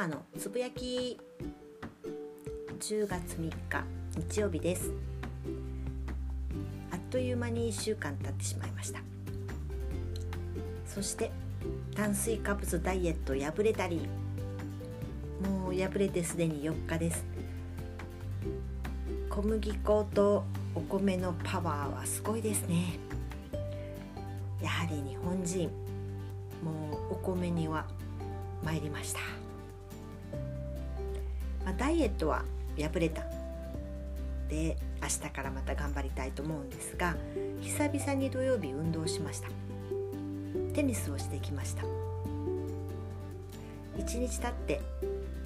かのつぶやき10月3日日曜日です。あっという間に1週間経ってしまいました。そして炭水化物ダイエット破れたりもう破れてすでに4日です。小麦粉とお米のパワーはすごいですね。やはり日本人もうお米には参りました、ダイエットは破れた。で明日からまた頑張りたいと思うんですが久々に土曜日運動しました。テニスをしてきました。1日経って、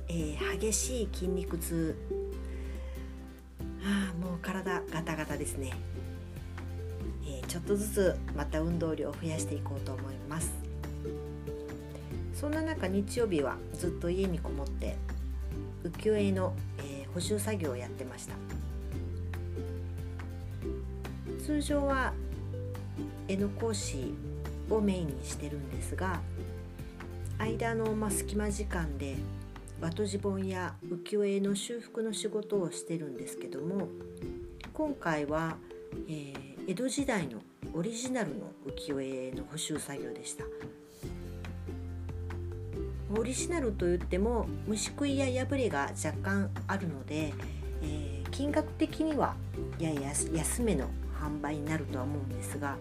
えー、激しい筋肉痛。あもう体ガタガタですね、えー、ちょっとずつまた運動量を増やしていこうと思います。そんな中日曜日はずっと家にこもって浮世絵の、えー、補修作業をやってました。通常は絵の講師をメインにしてるんですが間の、ま隙間時間で和とじ本や浮世絵の修復の仕事をしてるんですけども今回は、えー、江戸時代のオリジナルの浮世絵の補修作業でした。オリジナルといっても虫食いや破れが若干あるので、えー、金額的にはやや安めの販売になるとは思うんですが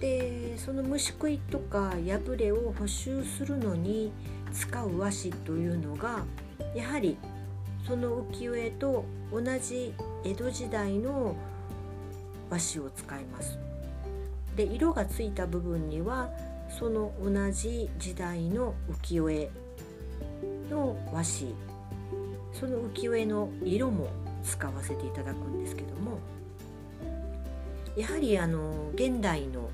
でその虫食いとか破れを補修するのに使う和紙というのがやはりその浮世絵と同じ江戸時代の和紙を使います。で色がついた部分にはその同じ時代の浮世絵の和紙その浮世絵の色も使わせていただくんですけどもやはりあの現代の、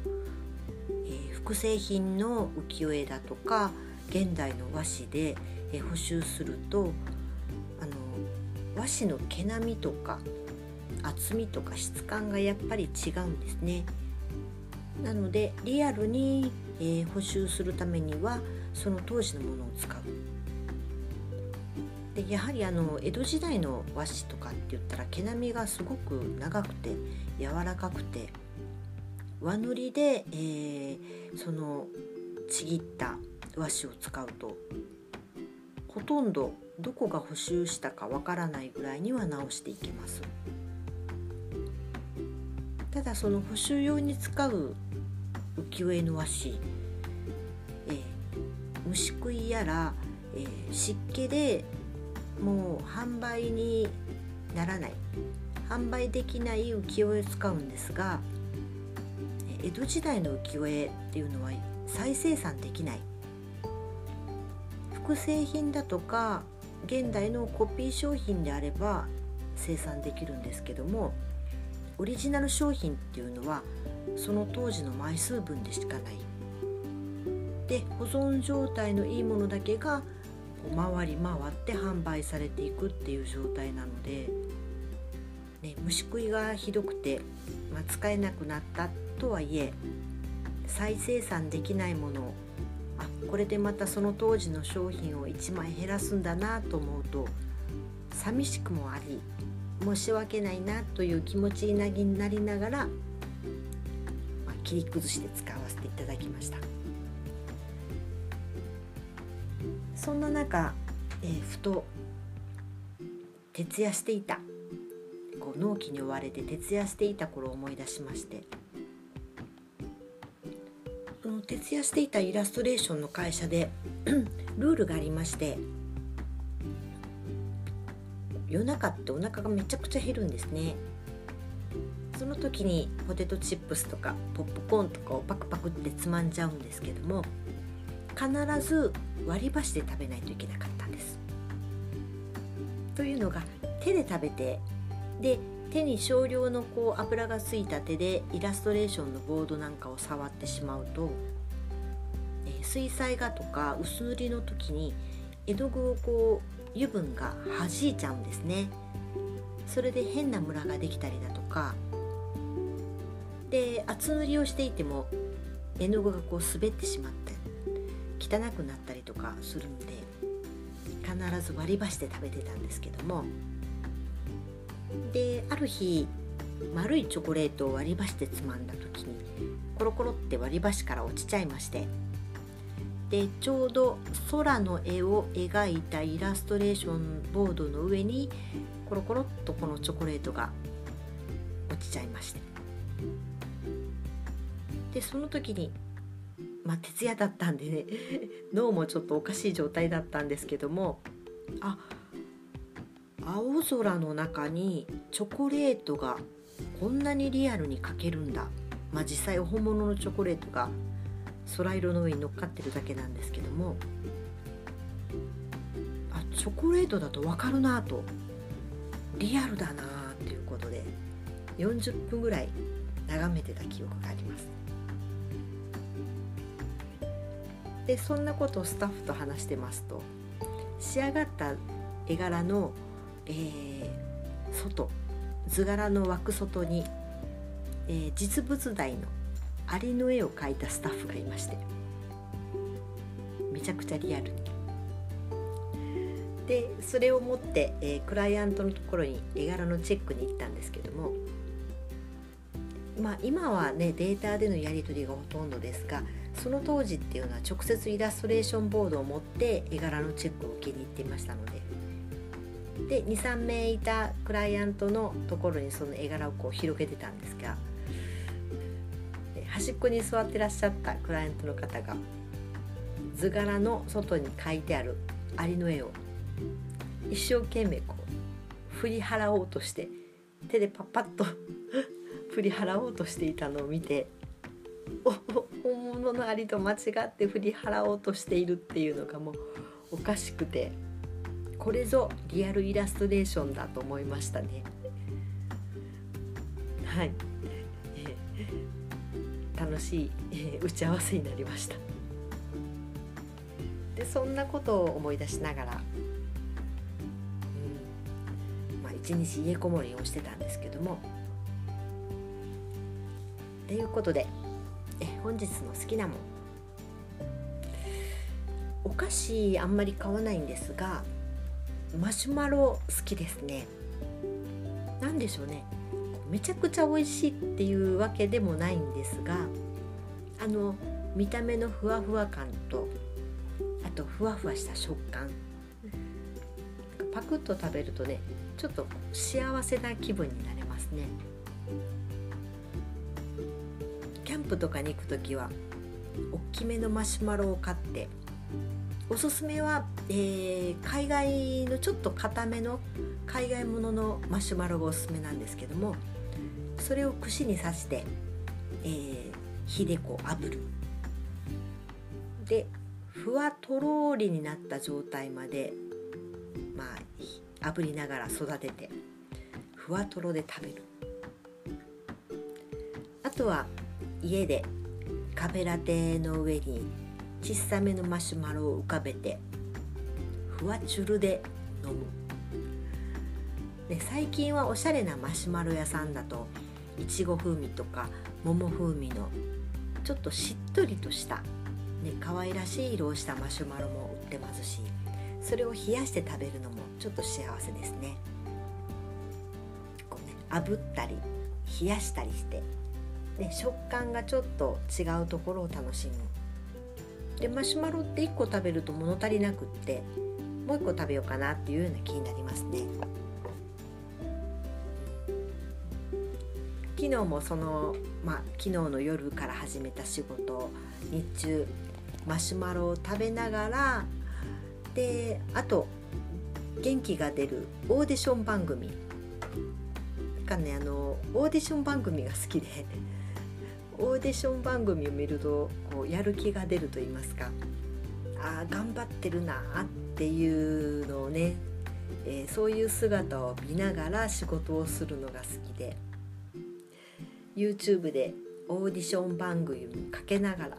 えー、複製品の浮世絵だとか現代の和紙で、えー、補修するとあの和紙の毛並みとか厚みとか質感がやっぱり違うんですね。なのでリアルに、えー、補修するためにはその当時のものを使う。でやはりあの江戸時代の和紙とかって言ったら毛並みがすごく長くて柔らかくて和塗りで、えー、そのちぎった和紙を使うとほとんどどこが補修したかわからないぐらいには直していけますただその補修用に使う浮世絵の和紙、えー、虫食いやら、えー、湿気でもう販売にならない。販売できない浮世絵を使うんですが江戸時代の浮世絵っていうのは再生産できない。複製品だとか現代のコピー商品であれば生産できるんですけどもオリジナル商品っていうのはその当時の枚数分でしかない。で保存状態のいいものだけが回り回って販売されていくっていう状態なので、ね、虫食いがひどくて、まあ、使えなくなったとはいえ再生産できないものをあこれでまたその当時の商品を1枚減らすんだなと思うと寂しくもあり申し訳ないなという気持ちになりながら、切り崩して使わせていただきました。そんな中、えー、ふと徹夜していたこう納期に追われて徹夜していた頃を思い出しましてその徹夜していたイラストレーションの会社で ルールがありまして夜中ってお腹がめちゃくちゃ減るんですねその時にポテトチップスとかポップコーンとかをパクパクってつまんじゃうんですけども必ず割り箸で食べないといけなかったんです。というのが手で食べてで手に少量のこう油がついた手でイラストレーションのボードなんかを触ってしまうと、えー、水彩画とか薄塗りの時に絵の具をこう油分が弾いちゃうんですね。それで変なムラができたりだとかで厚塗りをしていても絵の具がこう滑ってしまって汚くなったりとかするんで必ず割り箸で食べてたんですけども。である日丸いチョコレートを割り箸でつまんだ時にコロコロって割り箸から落ちちゃいまして。でちょうど空の絵を描いたイラストレーションボードの上にコロコロっとこのチョコレートが落ちちゃいまして。でその時にまあ徹夜だったんでね 脳もちょっとおかしい状態だったんですけどもあ青空の中にチョコレートがこんなにリアルに描けるんだ。まあ実際本物のチョコレートが空色の上に乗っかってるだけなんですけどもあチョコレートだと分かるなと。リアルだなっていうことで40分ぐらい眺めてた記憶があります。でそんなことをスタッフと話してますと。仕上がった絵柄の、えー、外図柄の枠外に、えー、実物大のアリの絵を描いたスタッフがいまして。めちゃくちゃリアルに。でそれを持って、えー、クライアントのところに絵柄のチェックに行ったんですけども。まあ今はねデータでのやり取りがほとんどですがその当時っていうのは直接イラストレーションボードを持って絵柄のチェックを受けに行っていましたので。で23名いたクライアントのところにその絵柄をこう広げてたんですが。端っこに座ってらっしゃったクライアントの方が図柄の外に書いてあるアリの絵を一生懸命こう振り払おうとして手でパッパッと 振り払おうとしていたのを見て本物のアリと間違って振り払おうとしているっていうのがもうおかしくてこれぞリアルイラストレーションだと思いましたね。はい、楽しい、え打ち合わせになりました。でそんなことを思い出しながら、うんまあ、一日家こもりをしてたんですけども。ということでえ本日の好きなもん。お菓子あんまり買わないんですがマシュマロ好きですね。何でしょうね。めちゃくちゃ美味しいっていうわけでもないんですがあの見た目のふわふわ感とあとふわふわした食感。パクッと食べるとねちょっと幸せな気分になれますね。キャンプとかに行く時は大きめのマシュマロを買っておすすめは、えー、海外のちょっと固めの海外もののマシュマロがおすすめなんですけどもそれを串に刺して、えー、火でこう炙る。でふわとろりになった状態までまあ炙りながら育ててふわとろで食べる。あとは家でカフェラテの上に小さめのマシュマロを浮かべてふわチュルで飲むで最近はおしゃれなマシュマロ屋さんだといちご風味とか桃風味のちょっとしっとりとした、ね、可愛らしい色をしたマシュマロも売ってますしそれを冷やして食べるのもちょっと幸せですね。こうね炙ったり冷やしたりしてで食感がちょっと違うところを楽しむ。でマシュマロって1個食べると物足りなくってもう1個食べようかなっていうような気になりますね。昨日もその、まあ、昨日の夜から始めた仕事日中マシュマロを食べながらであと元気が出るオーディション番組かねあのオーディション番組が好きでオーディション番組を見るとこうやる気が出ると言いますかあ頑張ってるなっていうのをね、えー、そういう姿を見ながら仕事をするのが好きで YouTube でオーディション番組をかけながら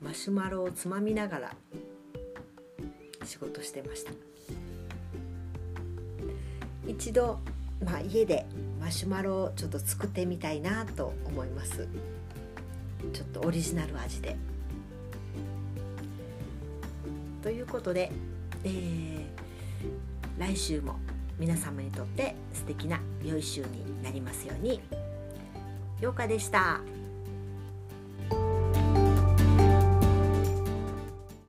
マシュマロをつまみながら仕事してました。一度、まあ、家でマシュマロをちょっと作ってみたいなと思いますちょっとオリジナル味でということで、えー、来週も皆様にとって素敵な良い週になりますように。ようかでした。